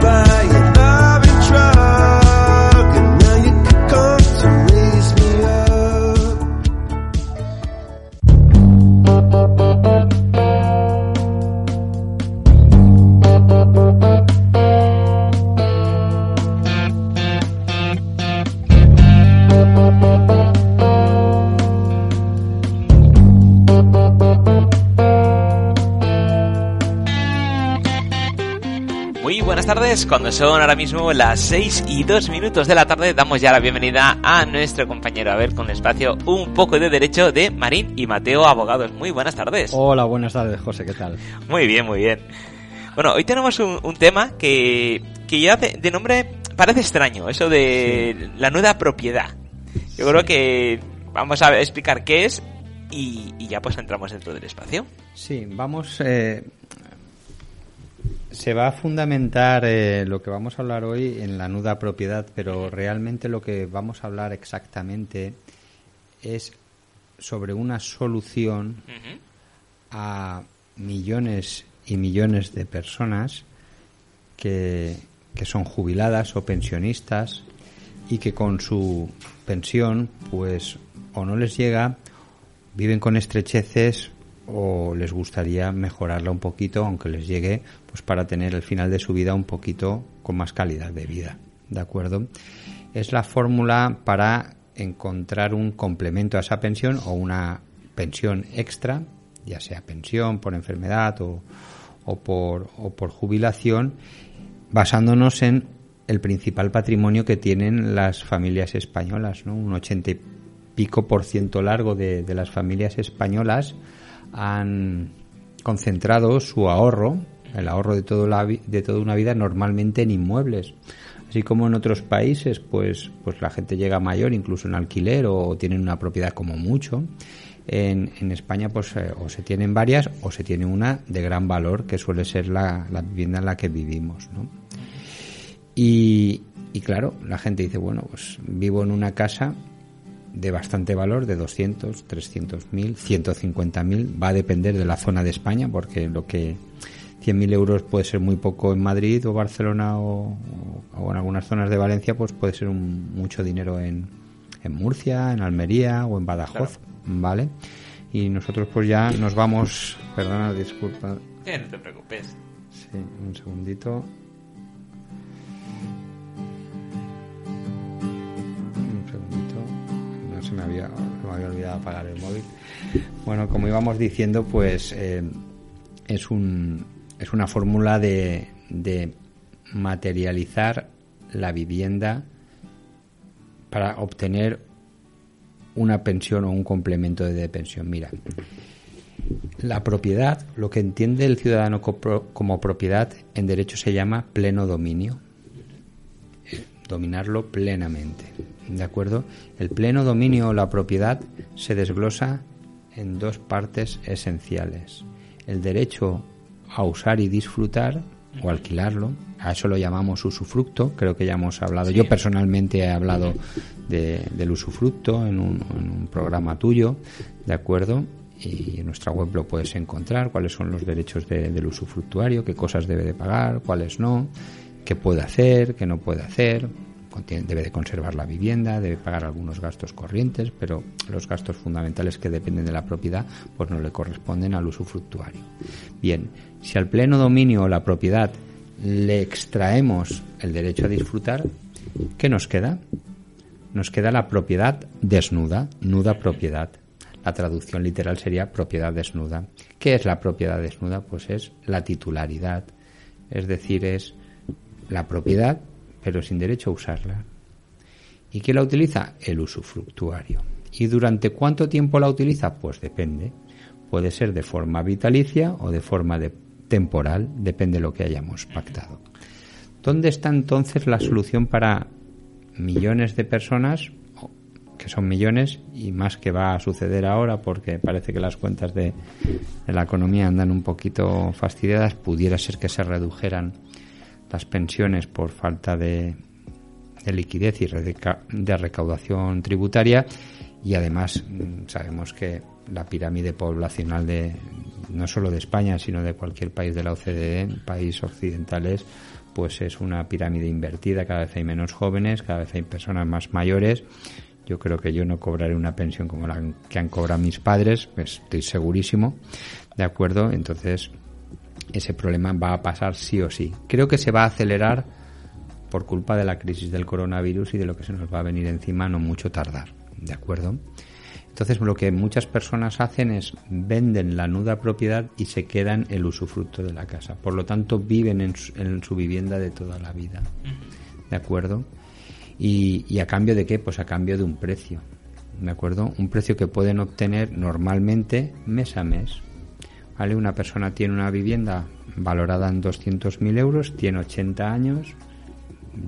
by tardes, cuando son ahora mismo las 6 y 2 minutos de la tarde, damos ya la bienvenida a nuestro compañero a ver con el espacio Un poco de Derecho de Marín y Mateo Abogados. Muy buenas tardes. Hola, buenas tardes, José, ¿qué tal? Muy bien, muy bien. Bueno, hoy tenemos un, un tema que, que ya de, de nombre parece extraño, eso de la nuda propiedad. Yo creo que vamos a explicar qué es y, y ya pues entramos dentro del espacio. Sí, vamos. eh, se va a fundamentar eh, lo que vamos a hablar hoy en la nuda propiedad, pero realmente lo que vamos a hablar exactamente es sobre una solución a millones y millones de personas que, que son jubiladas o pensionistas y que con su pensión pues o no les llega, viven con estrecheces o les gustaría mejorarla un poquito, aunque les llegue, pues para tener el final de su vida un poquito con más calidad de vida. ¿De acuerdo? Es la fórmula para encontrar un complemento a esa pensión o una pensión extra, ya sea pensión por enfermedad o, o por, o por jubilación, basándonos en el principal patrimonio que tienen las familias españolas, ¿no? Un ochenta y pico por ciento largo de, de las familias españolas han concentrado su ahorro, el ahorro de, todo la, de toda una vida, normalmente en inmuebles. Así como en otros países, pues, pues la gente llega mayor, incluso en alquiler, o tienen una propiedad como mucho. En, en España, pues, eh, o se tienen varias, o se tiene una de gran valor, que suele ser la, la vivienda en la que vivimos, ¿no? Y, y claro, la gente dice, bueno, pues vivo en una casa de bastante valor, de 200, 300 mil, 150 mil, va a depender de la zona de España, porque lo que 100.000 euros puede ser muy poco en Madrid o Barcelona o, o- o en algunas zonas de Valencia, pues puede ser un- mucho dinero en, en Murcia, en Almería o en Badajoz, ¿vale? Y nosotros pues ya nos vamos, perdona, disculpa, Eh, no te preocupes. Sí, un segundito. Se me había, me había olvidado apagar el móvil. Bueno, como íbamos diciendo, pues eh, es un es una fórmula de, de materializar la vivienda para obtener una pensión o un complemento de pensión. Mira, la propiedad, lo que entiende el ciudadano como propiedad en derecho se llama pleno dominio. Eh, Dominarlo plenamente. ¿De acuerdo? El pleno dominio o la propiedad se desglosa en dos partes esenciales. El derecho a usar y disfrutar o alquilarlo, a eso lo llamamos usufructo, creo que ya hemos hablado, yo personalmente he hablado de- del usufructo en un, en un programa tuyo, ¿de acuerdo? Y en nuestra web lo puedes encontrar, cuáles son los derechos de- del usufructuario, qué cosas debe de pagar, cuáles no, qué puede hacer, qué no puede hacer, debe de conservar la vivienda, debe pagar algunos gastos corrientes, pero los gastos fundamentales que dependen de la propiedad pues no le corresponden al usufructuario. Bien, si al pleno dominio o la propiedad le extraemos el derecho a disfrutar, ¿qué nos queda? Nos queda la propiedad desnuda, nuda propiedad. La traducción literal sería propiedad desnuda. ¿Qué es la propiedad desnuda? Pues es la titularidad, es decir, es la propiedad pero sin derecho a usarla. ¿Y quién la utiliza? El usufructuario. ¿Y durante cuánto tiempo la utiliza? Pues depende. Puede ser de forma vitalicia o de forma temporal, depende de lo que hayamos pactado. ¿Dónde está entonces la solución para millones de personas, que son millones, y más que va a suceder ahora porque parece que las cuentas de, de la economía andan un poquito fastidiadas, pudiera ser que se redujeran las pensiones por falta de, de liquidez y de recaudación tributaria y además mm, sabemos que la pirámide poblacional de no solo de España sino de cualquier país de la OCDE, país occidentales, pues es una pirámide invertida, cada vez hay menos jóvenes, cada vez hay personas más mayores. Yo creo que yo no cobraré una pensión como la que han cobrado mis padres, estoy segurísimo, ¿de acuerdo? Entonces, ese problema va a pasar sí o sí. Creo que se va a acelerar por culpa de la crisis del coronavirus y de lo que se nos va a venir encima no mucho tardar, ¿de acuerdo? Entonces lo que muchas personas hacen es venden la nuda propiedad y se quedan el usufructo de la casa. Por lo tanto viven en su, en su vivienda de toda la vida, ¿de acuerdo? Y, y a cambio de qué? Pues a cambio de un precio, ¿de acuerdo? Un precio que pueden obtener normalmente mes a mes. ¿Vale? Una persona tiene una vivienda valorada en 200.000 euros, tiene 80 años,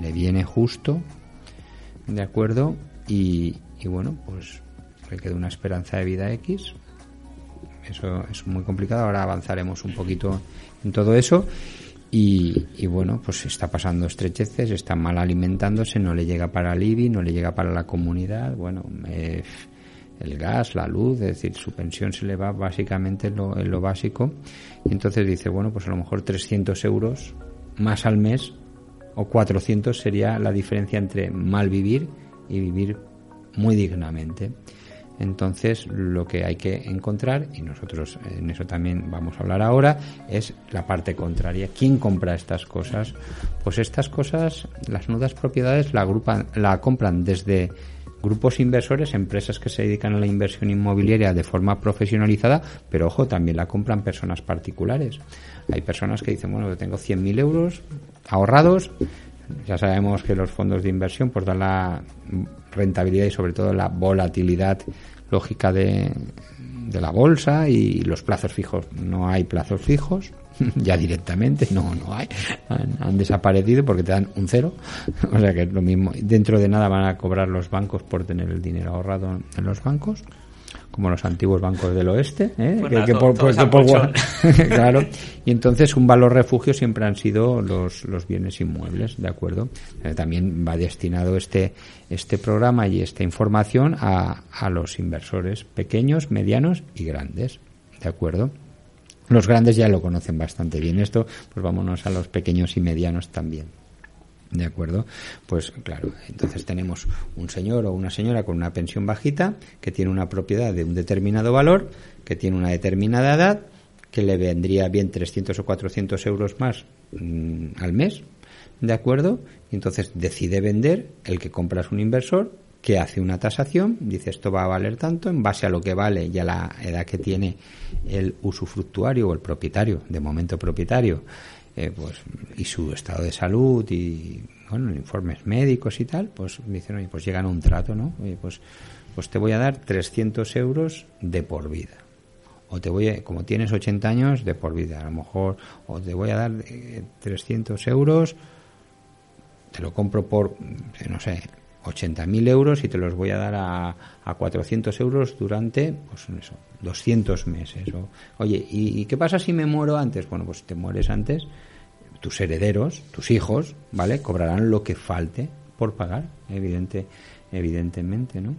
le viene justo, ¿de acuerdo? Y, y bueno, pues le queda una esperanza de vida X. Eso es muy complicado. Ahora avanzaremos un poquito en todo eso. Y, y bueno, pues está pasando estrecheces, está mal alimentándose, no le llega para el IBI, no le llega para la comunidad. Bueno, eh, el gas, la luz, es decir, su pensión se le va básicamente en lo, en lo básico. Y entonces dice, bueno, pues a lo mejor 300 euros más al mes o 400 sería la diferencia entre mal vivir y vivir muy dignamente. Entonces, lo que hay que encontrar, y nosotros en eso también vamos a hablar ahora, es la parte contraria. ¿Quién compra estas cosas? Pues estas cosas, las nudas propiedades la, agrupan, la compran desde grupos inversores, empresas que se dedican a la inversión inmobiliaria de forma profesionalizada, pero ojo, también la compran personas particulares. Hay personas que dicen, bueno, yo tengo 100.000 euros ahorrados, ya sabemos que los fondos de inversión pues dan la rentabilidad y sobre todo la volatilidad lógica de, de la bolsa y los plazos fijos. No hay plazos fijos, ya directamente, no, no hay. Han, desaparecido porque te dan un cero. O sea que es lo mismo. Dentro de nada van a cobrar los bancos por tener el dinero ahorrado en los bancos como los antiguos bancos del oeste, ¿eh? Pues que, que por, pues, por- claro. Y entonces un valor refugio siempre han sido los, los bienes inmuebles, ¿de acuerdo? Eh, también va destinado este, este programa y esta información a, a los inversores pequeños, medianos y grandes, ¿de acuerdo? Los grandes ya lo conocen bastante bien. Esto, pues vámonos a los pequeños y medianos también. ¿De acuerdo? Pues claro, entonces tenemos un señor o una señora con una pensión bajita que tiene una propiedad de un determinado valor, que tiene una determinada edad, que le vendría bien 300 o 400 euros más mm, al mes, ¿de acuerdo? Y entonces decide vender, el que compra es un inversor, que hace una tasación, dice esto va a valer tanto, en base a lo que vale y a la edad que tiene el usufructuario o el propietario, de momento propietario, eh, pues y su estado de salud y bueno informes médicos y tal pues dicen oye pues llegan a un trato no oye pues pues te voy a dar 300 euros de por vida. O te voy a, como tienes 80 años de por vida. A lo mejor o te voy a dar eh, 300 euros te lo compro por no sé 80.000 euros y te los voy a dar a, a 400 euros durante, pues eso, 200 meses. O, oye, ¿y, ¿y qué pasa si me muero antes? Bueno, pues te mueres antes, tus herederos, tus hijos, ¿vale? Cobrarán lo que falte por pagar, evidente, evidentemente, ¿no?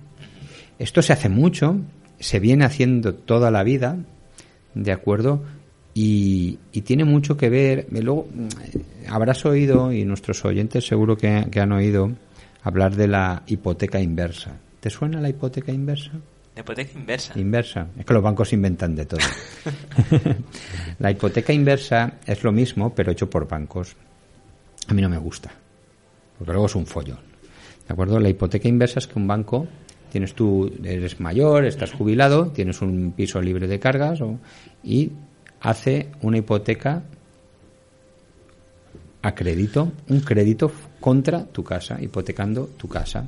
Esto se hace mucho, se viene haciendo toda la vida, ¿de acuerdo? Y, y tiene mucho que ver, luego eh, habrás oído, y nuestros oyentes seguro que, que han oído, hablar de la hipoteca inversa. ¿Te suena la hipoteca inversa? La hipoteca inversa. Inversa. Es que los bancos inventan de todo. la hipoteca inversa es lo mismo, pero hecho por bancos. A mí no me gusta. Porque luego es un follón. ¿De acuerdo? La hipoteca inversa es que un banco, tienes tú, eres mayor, estás jubilado, tienes un piso libre de cargas o, y hace una hipoteca a crédito, un crédito contra tu casa, hipotecando tu casa.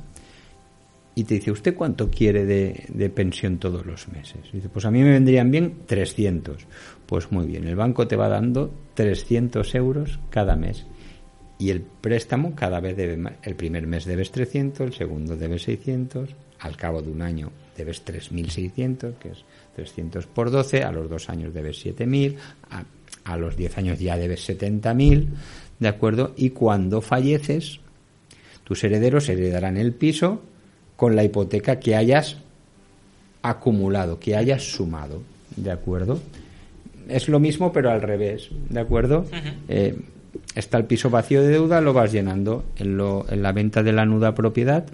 Y te dice, ¿usted cuánto quiere de, de pensión todos los meses? Y dice, pues a mí me vendrían bien 300. Pues muy bien, el banco te va dando 300 euros cada mes. Y el préstamo cada vez debe más. El primer mes debes 300, el segundo debes 600, al cabo de un año debes 3.600, que es 300 por 12, a los dos años debes 7.000, a, a los 10 años ya debes 70.000, ¿de acuerdo? Y cuando falleces, tus herederos heredarán el piso con la hipoteca que hayas acumulado, que hayas sumado, ¿de acuerdo? Es lo mismo pero al revés, ¿de acuerdo? Eh, está el piso vacío de deuda, lo vas llenando en, lo, en la venta de la nuda propiedad,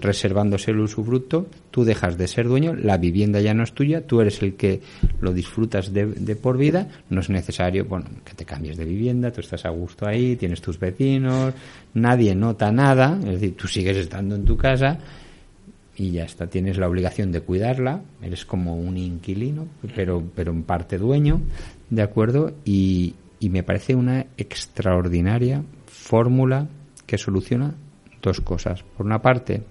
reservándose el usufructo, tú dejas de ser dueño, la vivienda ya no es tuya, tú eres el que lo disfrutas de, de por vida, no es necesario bueno, que te cambies de vivienda, tú estás a gusto ahí, tienes tus vecinos, nadie nota nada, es decir, tú sigues estando en tu casa y ya está, tienes la obligación de cuidarla, eres como un inquilino, pero, pero en parte dueño, ¿de acuerdo? Y, y me parece una extraordinaria fórmula que soluciona dos cosas. Por una parte,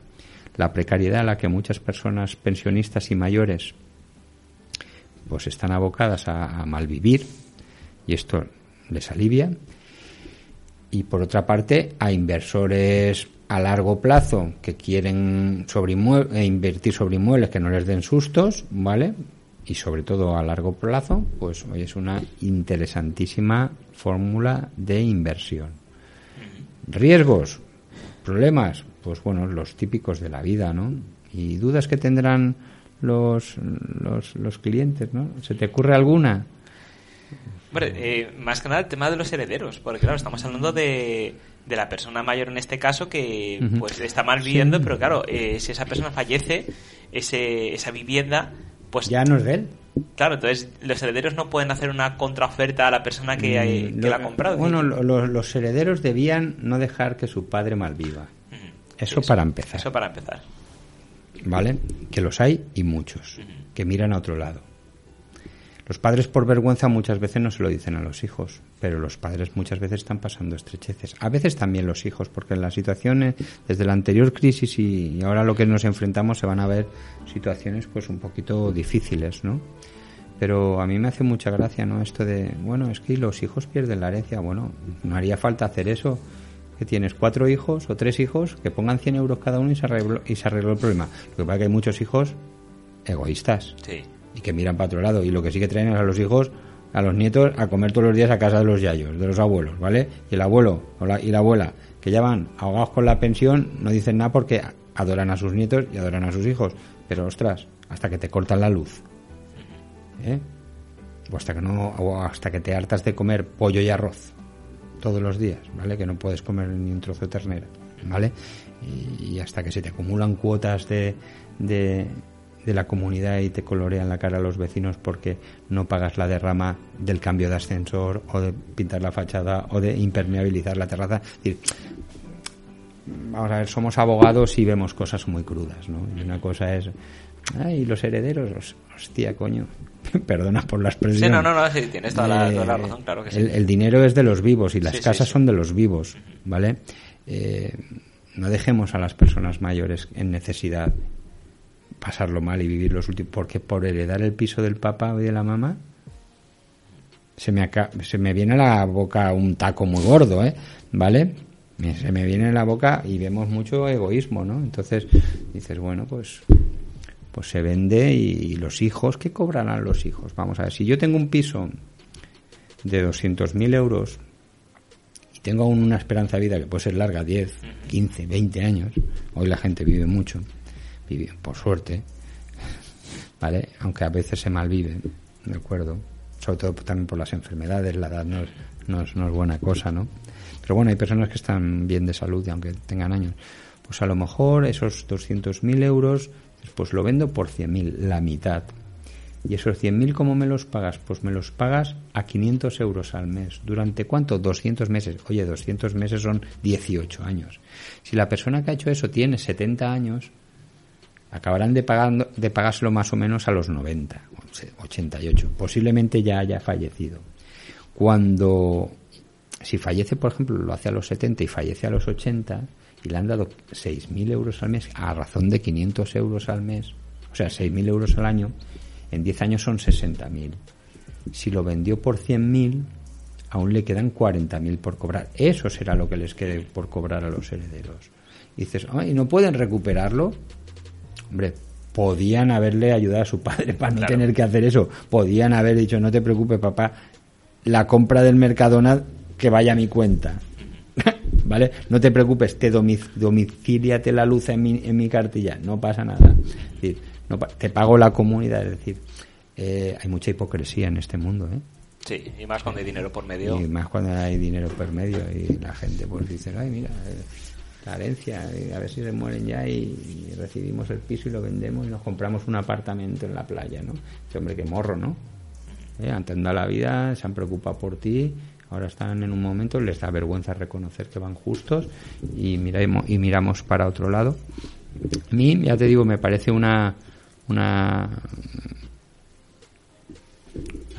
la precariedad a la que muchas personas pensionistas y mayores pues están abocadas a, a malvivir y esto les alivia y por otra parte a inversores a largo plazo que quieren sobre eh, invertir sobre inmuebles que no les den sustos, ¿vale? Y sobre todo a largo plazo, pues hoy es una interesantísima fórmula de inversión. Riesgos, problemas, pues bueno, los típicos de la vida, ¿no? Y dudas que tendrán los, los, los clientes, ¿no? ¿Se te ocurre alguna? Hombre, eh, más que nada el tema de los herederos, porque claro, estamos hablando de, de la persona mayor en este caso que pues está mal viviendo, pero claro, eh, si esa persona fallece, ese, esa vivienda, pues Ya no es de él. claro, entonces los herederos no pueden hacer una contraoferta a la persona que, Mm, que lo- la ha comprado. Bueno, lo- lo- los herederos debían no dejar que su padre malviva. Eso para empezar. Eso para empezar. ¿Vale? Que los hay y muchos, que miran a otro lado. Los padres por vergüenza muchas veces no se lo dicen a los hijos, pero los padres muchas veces están pasando estrecheces. A veces también los hijos, porque en las situaciones, desde la anterior crisis y y ahora lo que nos enfrentamos, se van a ver situaciones pues un poquito difíciles, ¿no? Pero a mí me hace mucha gracia, ¿no? Esto de, bueno, es que los hijos pierden la herencia. Bueno, no haría falta hacer eso. Que tienes cuatro hijos o tres hijos, que pongan 100 euros cada uno y se arregló, y se arregló el problema. Lo que pasa es que hay muchos hijos egoístas Sí. y que miran para otro lado. Y lo que sí que traen es a los hijos, a los nietos, a comer todos los días a casa de los yayos, de los abuelos, ¿vale? Y el abuelo o la- y la abuela, que ya van ahogados con la pensión, no dicen nada porque adoran a sus nietos y adoran a sus hijos. Pero ostras, hasta que te cortan la luz. ¿eh? O hasta que no, o hasta que te hartas de comer pollo y arroz todos los días, ¿vale? Que no puedes comer ni un trozo de ternera, ¿vale? Y, hasta que se te acumulan cuotas de, de, la comunidad y te colorean la cara a los vecinos porque no pagas la derrama del cambio de ascensor o de pintar la fachada o de impermeabilizar la terraza. Vamos a ver, somos abogados y vemos cosas muy crudas, ¿no? Y una cosa es, ay, los herederos, Hos- hostia, coño, perdona por la expresión. Sí, no, no, no, sí, tienes toda la, Eh, toda la razón, claro que sí. el, el dinero es de los vivos y las Sí, casas sí. son de los vivos, ¿vale? Eh, no dejemos a las personas mayores en necesidad pasarlo mal y vivir los últimos, porque por heredar el piso del papá o de la mamá se me, se me viene a la boca un taco muy gordo, ¿eh? ¿Vale? Se me viene a la boca y vemos mucho egoísmo, ¿no? Entonces dices, bueno, pues pues se vende y, los hijos, ¿qué cobrarán los hijos? Vamos a ver, si yo tengo un piso de 200.000 euros y tengo aún una esperanza de vida que puede ser larga, 10, 15, 20 años, hoy la gente vive mucho, vive por suerte, ¿vale? Aunque a veces se malvive, ¿de acuerdo? Sobre todo también por las enfermedades, la edad no es, no no es buena cosa, ¿no? Pero bueno, hay personas que están bien de salud y aunque tengan años. Pues a lo mejor esos 200.000 euros, pues lo vendo por 100.000, la mitad. ¿Y esos 100.000 cómo me los pagas? Pues me los pagas a 500 euros al mes. ¿Durante cuánto? 200 meses. Oye, 200 meses son 18 años. Si la persona que ha hecho eso tiene 70 años, acabarán de, pagando, de pagárselo más o menos a los 90, 88. Posiblemente ya haya fallecido. Cuando, si fallece, por ejemplo, lo hace a los 70 y fallece a los 80 y le han dado 6.000 euros al mes a razón de 500 euros al mes, o sea, 6.000 euros al año, en 10 años son 60.000. Si lo vendió por 100.000, aún le quedan 40.000 por cobrar. Eso será lo que les quede por cobrar a los herederos. Y dices, ¿y no pueden recuperarlo? Hombre, podían haberle ayudado a su padre para no tener que hacer eso. Podían haber dicho, no te preocupes, papá, la compra del Mercadona que vaya a mi cuenta. ¿Vale? No te preocupes, te domic domiciliate la luz en mi, en mi cartilla, no pasa nada. Es decir, no, te pago la comunidad, es decir, eh, hay mucha hipocresía en este mundo, ¿eh? Sí, y más cuando hay dinero por medio. Y más cuando hay dinero por medio y la gente pues dice, ay, mira, eh, la herencia, a ver si se mueren ya y, recibimos el piso y lo vendemos y nos compramos un apartamento en la playa, ¿no? Ese hombre, que morro, ¿no? Eh, antes la vida, se han preocupado por ti, ahora están en un momento, les da vergüenza reconocer que van justos y, miramos, y miramos para otro lado. A mí, ya te digo, me parece una, una,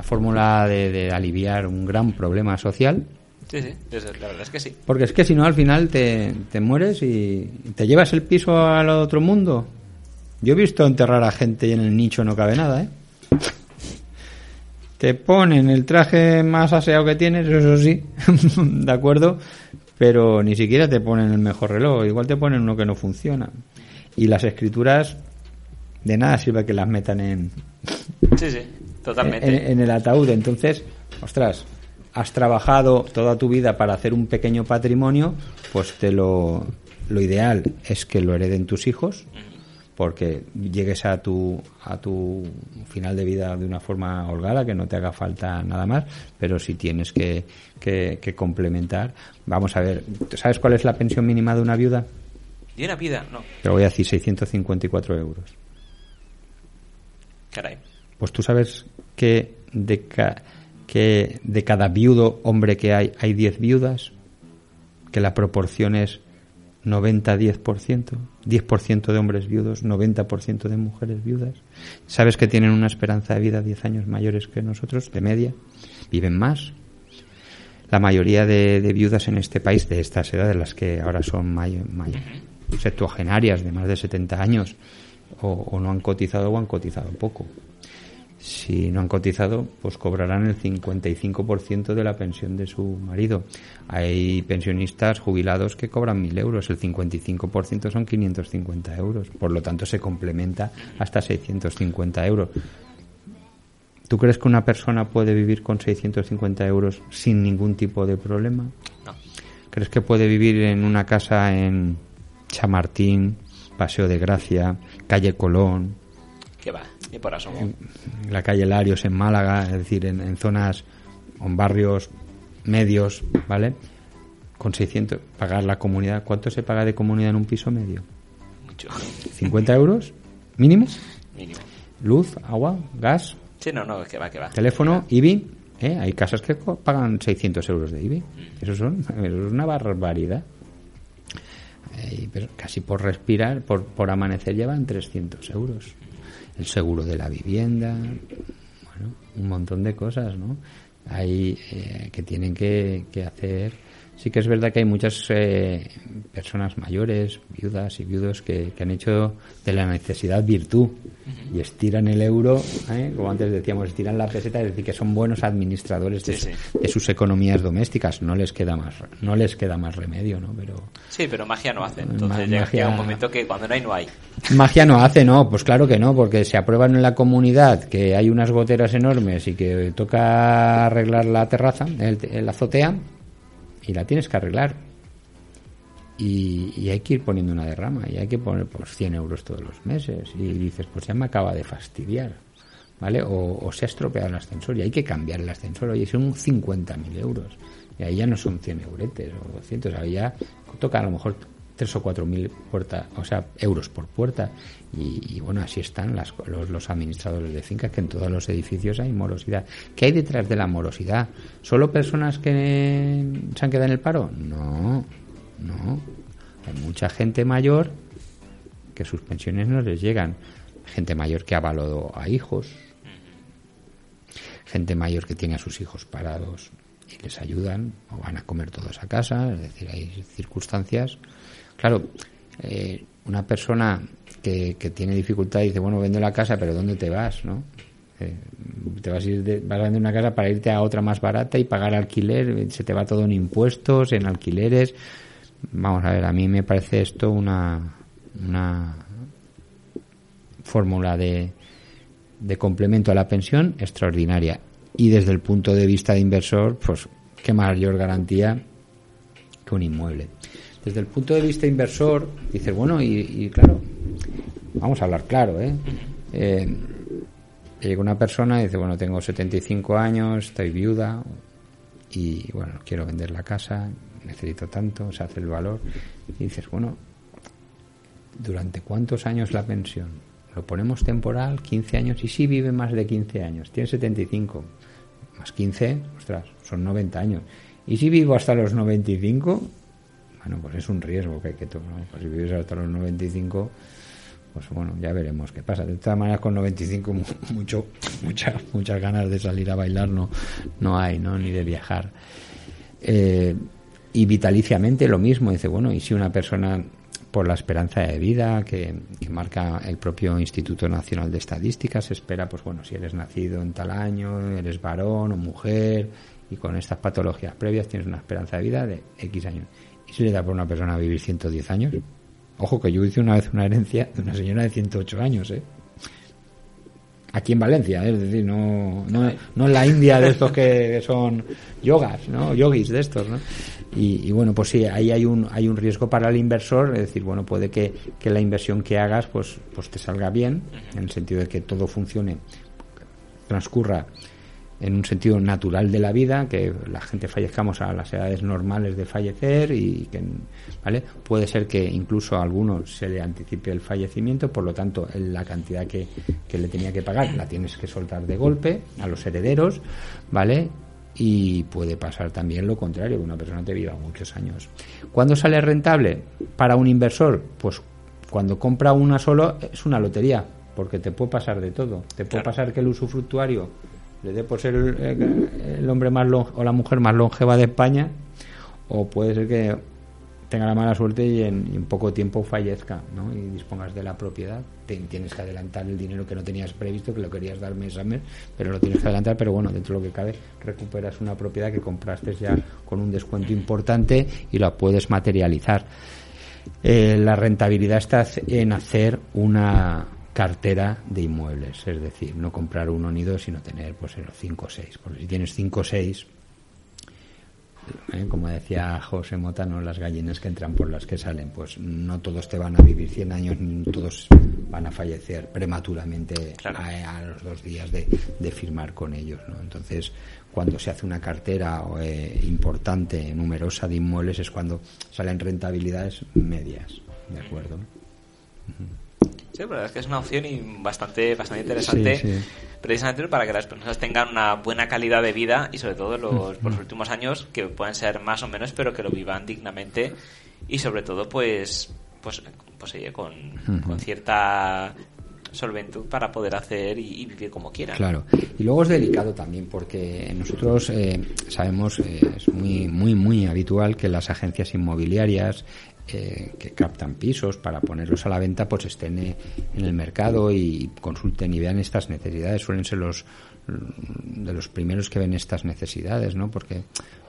fórmula de, aliviar un gran problema social. Sí, sí, la verdad es que sí. Porque es que si no, al final te, te mueres y te llevas el piso al otro mundo. Yo he visto enterrar a gente y en el nicho no cabe nada, ¿eh? Te ponen el traje más aseado que tienes, eso sí, ¿de acuerdo? Pero ni siquiera te ponen el mejor reloj, igual te ponen uno que no funciona. Y las escrituras, de nada sirve que las metan en... Sí, sí, totalmente. En, el ataúd. Entonces, ostras, has trabajado toda tu vida para hacer un pequeño patrimonio, pues te lo, lo ideal es que lo hereden tus hijos porque llegues a tu, a tu final de vida de una forma holgada, que no te haga falta nada más, pero si tienes que, que, complementar, vamos a ver, ¿sabes cuál es la pensión mínima de una viuda? ¿De una viuda? No. Te voy a decir 654 euros. Caray. Pues tú sabes que de, que de cada viudo hombre que hay, hay 10 viudas, que la proporción es 90-10%, 10% de hombres viudos, 90% de mujeres viudas. Sabes que tienen una esperanza de vida 10 años mayores que nosotros, de media, viven más. La mayoría de, viudas en este país, de estas edades, las que ahora son may, septuagenarias de más de 70 años, o no han cotizado o han cotizado poco si no han cotizado, pues cobrarán el 55% de la pensión de su marido. Hay pensionistas jubilados que cobran 1.000 euros, el 55% son 550 euros, por lo tanto se complementa hasta 650 euros. ¿Tú crees que una persona puede vivir con 650 euros sin ningún tipo de problema? No. ¿Crees que puede vivir en una casa en Chamartín, Paseo de Gracia, Calle Colón, que va, y por asomo. En la calle Larios, en Málaga, es decir, en, zonas, en barrios medios, ¿vale? Con 600, pagar la comunidad. ¿Cuánto se paga de comunidad en un piso medio? Mucho. ¿50 euros? ¿Mínimo? Mínimo. ¿Luz, agua, gas? Sí, no, no, que va, que va. ¿Teléfono, IBI? ¿Eh? Hay casas que pagan 600 euros de IBI. Mm. Eso, son, eso es una barbaridad. Eh, pero casi por respirar, por, por amanecer llevan 300 euros el seguro de la vivienda, bueno, un montón de cosas, ¿no? Hay eh, que tienen que, que hacer sí que es verdad que hay muchas eh, personas mayores, viudas y viudos que, han hecho de la necesidad virtud y estiran el euro, ¿eh? como antes decíamos, estiran la peseta, es decir, que son buenos administradores de, sus economías domésticas. No les queda más, no les queda más remedio, ¿no? Pero sí, pero magia no hace. Entonces llega un momento que cuando no hay no hay. Magia no hace, no, pues claro que no, porque se aprueban en la comunidad que hay unas goteras enormes y que toca arreglar la terraza, el, la azotea y la tienes que arreglar. Y, hay que ir poniendo una derrama y hay que poner por pues, 100 euros todos los meses. Y dices, pues ya me acaba de fastidiar. ¿Vale? O, se ha estropeado el ascensor y hay que cambiar el ascensor. Oye, son 50.000 euros. Y ahí ya no son 100 euretes o 200. Ahí ya toca a lo mejor tres o cuatro mil puertas, o sea, euros por puerta. Y, bueno, así están las, los, administradores de fincas, que en todos los edificios hay morosidad. ¿Qué hay detrás de la morosidad? ¿Solo personas que se han quedado en el paro? No, no. Hay mucha gente mayor que sus pensiones no les llegan. Gente mayor que ha valorado a hijos. Gente mayor que tiene a sus hijos parados y les ayudan o van a comer todos a casa. Es decir, hay circunstancias Claro, eh, una persona que, tiene dificultad dice, bueno, vendo la casa, pero ¿dónde te vas? ¿no? Dice, te vas a ir de, vas a vender una casa para irte a otra más barata y pagar alquiler, se te va todo en impuestos, en alquileres. Vamos a ver, a mí me parece esto una, una fórmula de, de complemento a la pensión extraordinaria. Y desde el punto de vista de inversor, pues qué mayor garantía que un inmueble. Desde el punto de vista inversor, dices, bueno, y, claro, vamos a hablar claro, ¿eh? eh llega una persona y dice, bueno, tengo 75 años, estoy viuda y, bueno, quiero vender la casa, necesito tanto, se hace el valor. Y dices, bueno, ¿durante cuántos años la pensión? Lo ponemos temporal, 15 años, y si vive más de 15 años, tiene 75, más 15, ostras, son 90 años. Y si vivo hasta los 95, bueno, pues es un riesgo que hay que tomar. Pues si vives hasta los 95, pues bueno, ya veremos qué pasa. De todas maneras, con 95 mucho, muchas, muchas ganas de salir a bailar no, no hay, ¿no? Ni de viajar. Eh, y vitaliciamente lo mismo. Dice, bueno, y si una persona por la esperanza de vida que, marca el propio Instituto Nacional de Estadísticas, se espera, pues bueno, si eres nacido en tal año, eres varón o mujer, y con estas patologías previas tienes una esperanza de vida de X años. ¿Y si le da por una persona a vivir 110 años? Ojo que yo hice una vez una herencia de una señora de 108 años, ¿eh? Aquí en Valencia, ¿eh? es decir, no, no, no en la India de estos que son yogas, ¿no? Yogis de estos, ¿no? Y, y, bueno, pues sí, ahí hay un, hay un riesgo para el inversor, es decir, bueno, puede que, que la inversión que hagas pues, pues te salga bien, en el sentido de que todo funcione, transcurra en un sentido natural de la vida, que la gente fallezcamos a las edades normales de fallecer y que, ¿vale? Puede ser que incluso a algunos se le anticipe el fallecimiento, por lo tanto, la cantidad que, que le tenía que pagar la tienes que soltar de golpe a los herederos, ¿vale? Y puede pasar también lo contrario, que una persona te viva muchos años. ¿Cuándo sale rentable para un inversor? Pues cuando compra una solo es una lotería, porque te puede pasar de todo. Te puede pasar que el usufructuario le dé por ser el, el hombre más o la mujer más longeva de España, o puede ser que tenga la mala suerte y en, poco tiempo fallezca ¿no? y dispongas de la propiedad. Tienes que adelantar el dinero que no tenías previsto, que lo querías dar mes a mes, pero lo tienes que adelantar. Pero bueno, dentro de lo que cabe, recuperas una propiedad que compraste ya con un descuento importante y la puedes materializar. Eh, la rentabilidad está en hacer una cartera de inmuebles, es decir, no comprar uno ni dos, sino tener pues cinco o seis. Porque si tienes cinco o seis, ¿eh? como decía José Motano, las gallinas que entran por las que salen, pues no todos te van a vivir 100 años, ni todos van a fallecer prematuramente claro. a, a, los dos días de, de, firmar con ellos. ¿no? Entonces, cuando se hace una cartera eh, importante, numerosa de inmuebles, es cuando salen rentabilidades medias. ¿De acuerdo? Uh -huh. Sí, la verdad es que es una opción y bastante, bastante interesante, sí, sí. precisamente para que las personas tengan una buena calidad de vida y sobre todo los, por los últimos años que pueden ser más o menos, pero que lo vivan dignamente y sobre todo pues, pues, pues oye, con, uh -huh. con cierta solventud para poder hacer y, y, vivir como quieran. Claro. Y luego es delicado también porque nosotros eh, sabemos, eh, es muy, muy, muy habitual que las agencias inmobiliarias eh, que captan pisos para ponerlos a la venta pues estén eh, en el mercado y consulten y vean estas necesidades. Suelen ser los de los primeros que ven estas necesidades no porque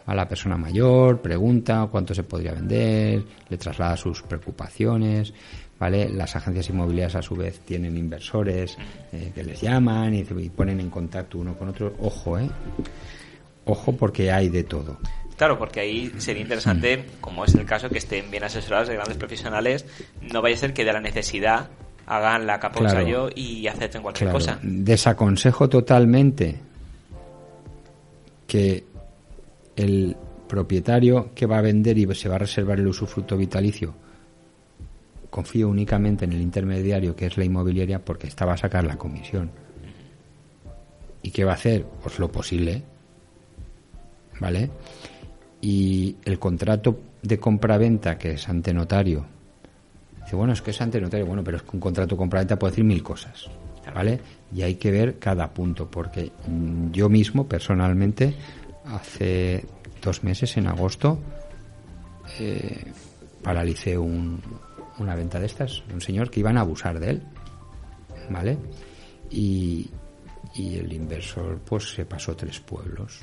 a la persona mayor pregunta cuánto se podría vender le traslada sus preocupaciones vale las agencias inmobiliarias a su vez tienen inversores eh, que les llaman y ponen en contacto uno con otro. Ojo eh ojo porque hay de todo Claro, porque ahí sería interesante, como es el caso, que estén bien asesorados de grandes profesionales. No vaya a ser que de la necesidad hagan la capa claro, yo y acepten cualquier claro. cosa. Desaconsejo totalmente que el propietario que va a vender y se va a reservar el usufructo vitalicio confíe únicamente en el intermediario que es la inmobiliaria porque esta va a sacar la comisión. ¿Y qué va a hacer? Pues lo posible. ¿Vale? Y el contrato de compraventa que es ante notario dice bueno es que es ante notario bueno pero es que un contrato de compraventa puede decir mil cosas vale y hay que ver cada punto porque yo mismo personalmente hace dos meses en agosto eh, paralicé un, una venta de estas un señor que iban a abusar de él vale y y el inversor pues se pasó tres pueblos.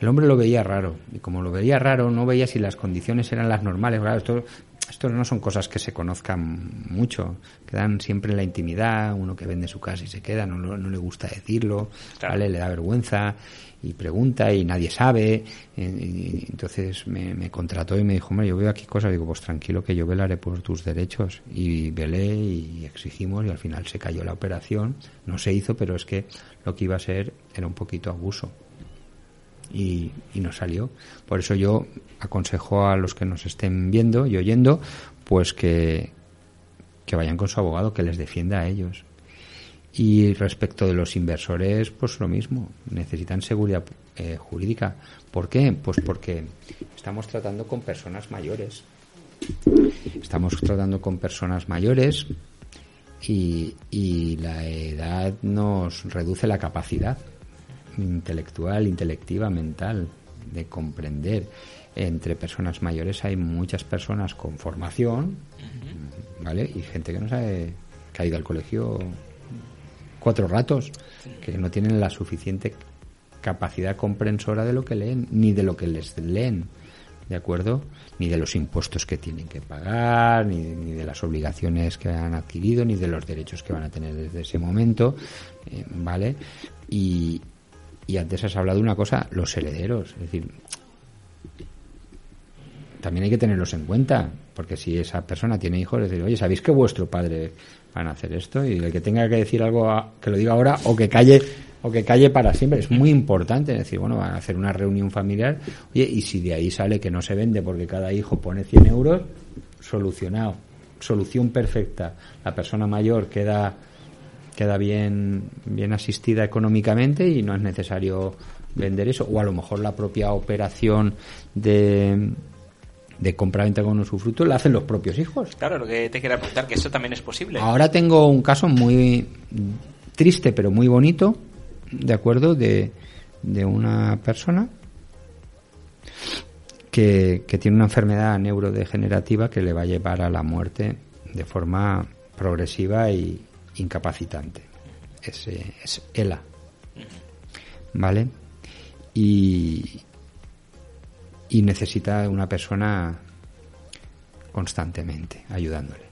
El hombre lo veía raro y como lo veía raro no veía si las condiciones eran las normales. Claro, esto, esto no son cosas que se conozcan mucho, quedan siempre en la intimidad, uno que vende su casa y se queda, no, no le gusta decirlo, Claro. ¿vale? le da vergüenza y pregunta y nadie sabe. y entonces me, me contrató y me dijo, hombre, yo veo aquí cosas, digo, pues tranquilo que yo velaré por tus derechos. Y velé y exigimos y al final se cayó la operación, no se hizo, pero es que lo que iba a ser era un poquito abuso y, y no salió. Por eso yo aconsejo a los que nos estén viendo y oyendo, pues que, que vayan con su abogado, que les defienda a ellos. Y respecto de los inversores, pues lo mismo, necesitan seguridad eh, jurídica. ¿Por qué? Pues porque estamos tratando con personas mayores. Estamos tratando con personas mayores y la edad nos reduce la capacidad intelectual, intelectiva, mental, de comprender. Entre personas mayores hay muchas personas con formación, ¿vale? Y gente que no sabe, que ha ido al colegio cuatro ratos, que no tienen la suficiente capacidad comprensora de lo que leen, ni de lo que les leen, ¿de acuerdo? Ni de los impuestos que tienen que pagar, ni, ni de las obligaciones que han adquirido, ni de los derechos que van a tener desde ese momento, eh, ¿vale? Y, y antes has hablado de una cosa, los herederos, es decir, también hay que tenerlos en cuenta, porque si esa persona tiene hijos, es decir, oye, ¿sabéis que vuestro padre van a hacer esto? Y el que tenga que decir algo, a- que lo diga ahora o que calle o que calle para siempre. Es muy importante, decir, bueno, van a hacer una reunión familiar, oye, y si de ahí sale que no se vende porque cada hijo pone 100 euros, solucionado, solución perfecta. La persona mayor queda queda bien, bien asistida económicamente y no es necesario vender eso. O a lo mejor la propia operación de, de compra-venta con usufructo la hacen los propios hijos. Claro, lo que te quería preguntar, que eso también es posible. Ahora tengo un caso muy triste pero muy bonito, ¿de acuerdo? De, de una persona que, que tiene una enfermedad neurodegenerativa que le va a llevar a la muerte de forma progresiva y incapacitante. Es, eh, es ELA. ¿Vale? Y, y necesita una persona constantemente ayudándole.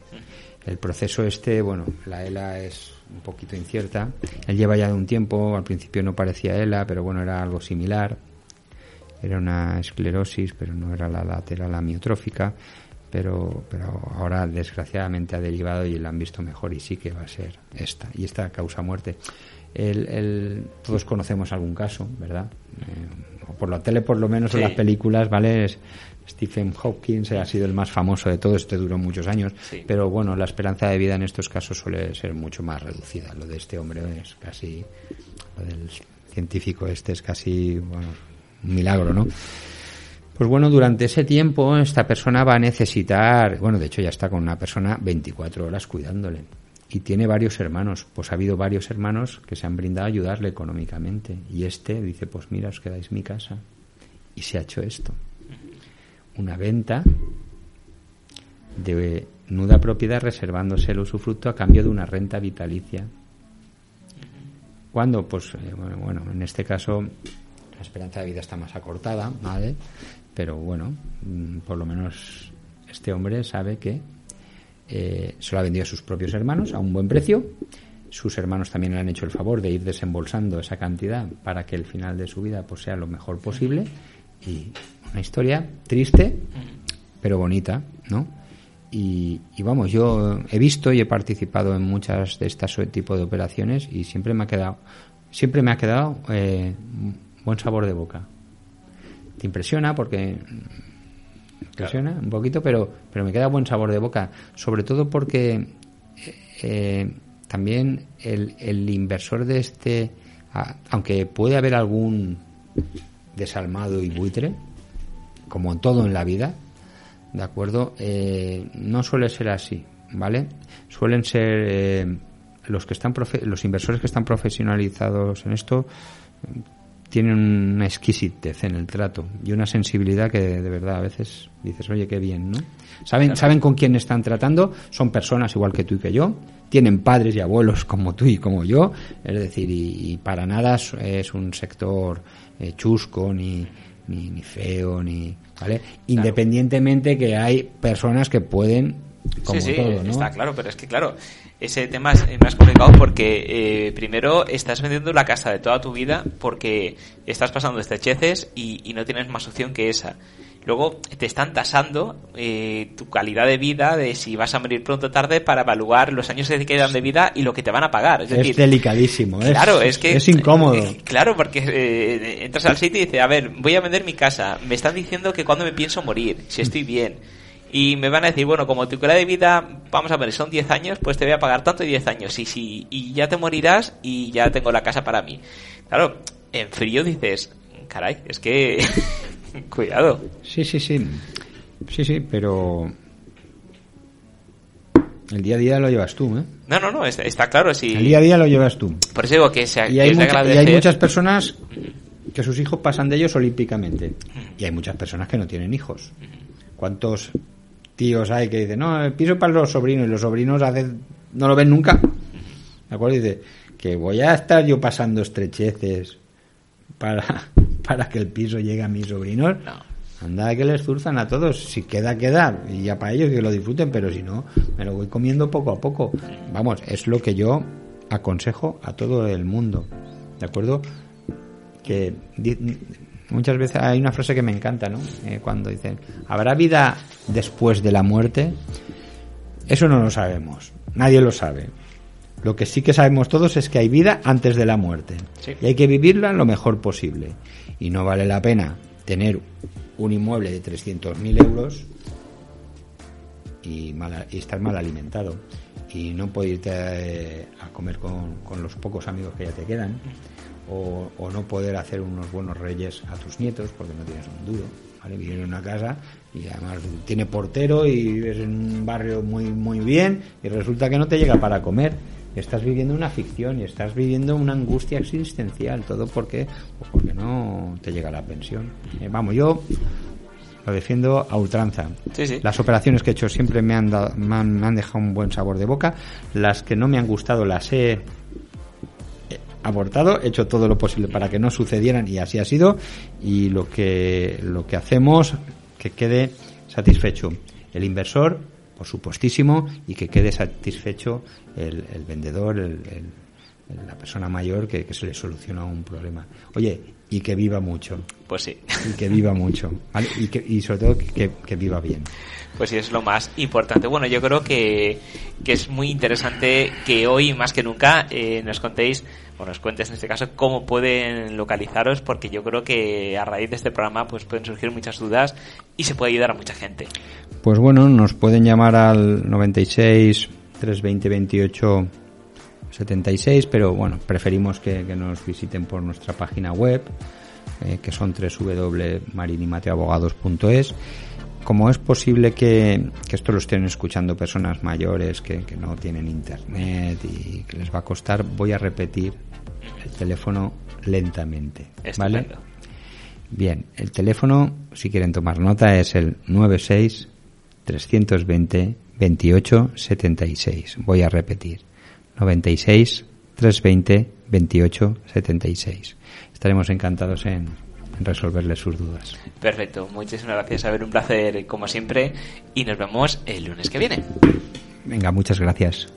El proceso este, bueno, la ELA es un poquito incierta. Él lleva ya de un tiempo, al principio no parecía ELA, pero bueno, era algo similar. Era una esclerosis, pero no era la lateral amiotrófica. Pero, pero ahora desgraciadamente ha derivado y la han visto mejor y sí que va a ser esta. Y esta causa muerte. El, el- todos conocemos algún caso, ¿verdad? Eh, por la tele por lo menos, o Sí. las películas, ¿vale? Es- Stephen Hopkins ha sido el más famoso de todos, este duró muchos años, Sí. pero bueno, la esperanza de vida en estos casos suele ser mucho más reducida. Lo de este hombre es casi, lo del científico este es casi, bueno, un milagro, ¿no? Pues bueno, durante ese tiempo esta persona va a necesitar, bueno, de hecho ya está con una persona 24 horas cuidándole y tiene varios hermanos. Pues ha habido varios hermanos que se han brindado a ayudarle económicamente y este dice, pues mira, os quedáis mi casa y se ha hecho esto. Una venta de nuda propiedad reservándose el usufructo a cambio de una renta vitalicia. ¿Cuándo? Pues eh, bueno, bueno, en este caso la esperanza de vida está más acortada, ¿vale? Pero bueno, mm, por lo menos este hombre sabe que eh, se lo ha vendido a sus propios hermanos a un buen precio. Sus hermanos también le han hecho el favor de ir desembolsando esa cantidad para que el final de su vida pues, sea lo mejor posible. Y una historia triste, pero bonita, ¿no? Y, y vamos, yo he visto y he participado en muchas de estas tipo de operaciones y siempre me ha quedado, siempre me ha quedado eh, buen sabor de boca. Te impresiona porque impresiona un poquito, pero, pero me queda buen sabor de boca, sobre todo porque eh, también el, el inversor de este, aunque puede haber algún desalmado y buitre, como en todo en la vida, ¿de acuerdo? Eh, no suele ser así, ¿vale? Suelen ser eh, los que están profe- los inversores que están profesionalizados en esto tienen una exquisitez en el trato y una sensibilidad que de verdad a veces dices, oye, qué bien, ¿no? Saben, saben con quién están tratando, son personas igual que tú y que yo, tienen padres y abuelos como tú y como yo, es decir, y, y para nada es, es un sector eh, chusco ni, ni, ni feo, ni, ¿vale? Independientemente que hay personas que pueden, como sí, sí, todo, ¿no? está claro, pero es que claro, ese tema es más complicado porque eh, primero estás vendiendo la casa de toda tu vida porque estás pasando estrecheces y, y no tienes más opción que esa. Luego te están tasando eh, tu calidad de vida de si vas a morir pronto o tarde para evaluar los años que te quedan de vida y lo que te van a pagar. Es, Es decir, delicadísimo, es- Claro, es que es incómodo. eh, Claro, porque eh, entras al sitio y dices, a ver, voy a vender mi casa. Me están diciendo que cuando me pienso morir, si estoy bien. Y me van a decir, bueno, como tu calidad de vida, vamos a ver, son 10 años, pues te voy a pagar tanto y 10 años. Y, sí, y ya te morirás y ya tengo la casa para mí. Claro, en frío dices, caray, es que... Cuidado. Sí, sí, sí. Sí, sí, pero el día a día lo llevas tú, ¿eh? No, no, no, está, está claro. Si... El día a día lo llevas tú. Por eso digo que, se, Y hay, mucha- y hay muchas personas que sus hijos pasan de ellos olímpicamente. Y hay muchas personas que no tienen hijos. ¿Cuántos tíos hay que dicen, no, el piso para los sobrinos y los sobrinos hacen, no lo ven nunca? ¿De acuerdo? Y dice, que voy a estar yo pasando estrecheces para, para que el piso llegue a mis sobrinos. No. Anda que les zurzan a todos. Si queda, queda. Y ya para ellos que lo disfruten, pero si no, me lo voy comiendo poco a poco. Vamos, es lo que yo aconsejo a todo el mundo. ¿De acuerdo? Que muchas veces hay una frase que me encanta, ¿no? Eh, cuando dicen, ¿habrá vida después de la muerte? Eso no lo sabemos. Nadie lo sabe. Lo que sí que sabemos todos es que hay vida antes de la muerte. Sí. Y hay que vivirla lo mejor posible. Y no vale la pena tener un inmueble de 300.000 euros y, mal- y estar mal alimentado. Y no poder irte eh, a comer con, con los pocos amigos que ya te quedan. O, o no poder hacer unos buenos reyes a tus nietos porque no tienes un duro. ¿Vale? En una casa y además tiene portero y vives en un barrio muy, muy bien y resulta que no te llega para comer. Estás viviendo una ficción y estás viviendo una angustia existencial. Todo porque, pues porque no te llega la pensión. Eh, vamos, yo lo defiendo a ultranza. Sí, sí. Las operaciones que he hecho siempre me han, dado- me han, me han dejado un buen sabor de boca. Las que no me han gustado las he abortado, he hecho todo lo posible para que no sucedieran y así ha sido. Y lo que, lo que hacemos, que quede satisfecho el inversor, por supuestísimo, y que quede satisfecho el, el vendedor, el- el- la persona mayor que, que se le soluciona un problema. Oye, y que viva mucho, Pues sí. y que viva mucho, ¿vale? y, que, y sobre todo que- que- que viva bien. Pues sí, es lo más importante. Bueno, yo creo que, que es muy interesante que hoy, más que nunca, eh, nos contéis, o nos cuentes en este caso, cómo pueden localizaros, porque yo creo que a raíz de este programa pues pueden surgir muchas dudas y se puede ayudar a mucha gente. Pues bueno, nos pueden llamar al 96 320 28 76, pero bueno, preferimos que, que nos visiten por nuestra página web, eh, que son www.marinimateoabogados.es. Como es posible que, que esto lo estén escuchando personas mayores que, que no tienen internet y que les va a costar, voy a repetir el teléfono lentamente. ¿Vale? Estupendo. Bien, el teléfono, si quieren tomar nota, es el 96 320 28 76. Voy a repetir. 96 320 28 76. Estaremos encantados en, en resolverles sus dudas. Perfecto, muchísimas gracias. A ver, un placer como siempre y nos vemos el lunes que viene. Venga, muchas gracias.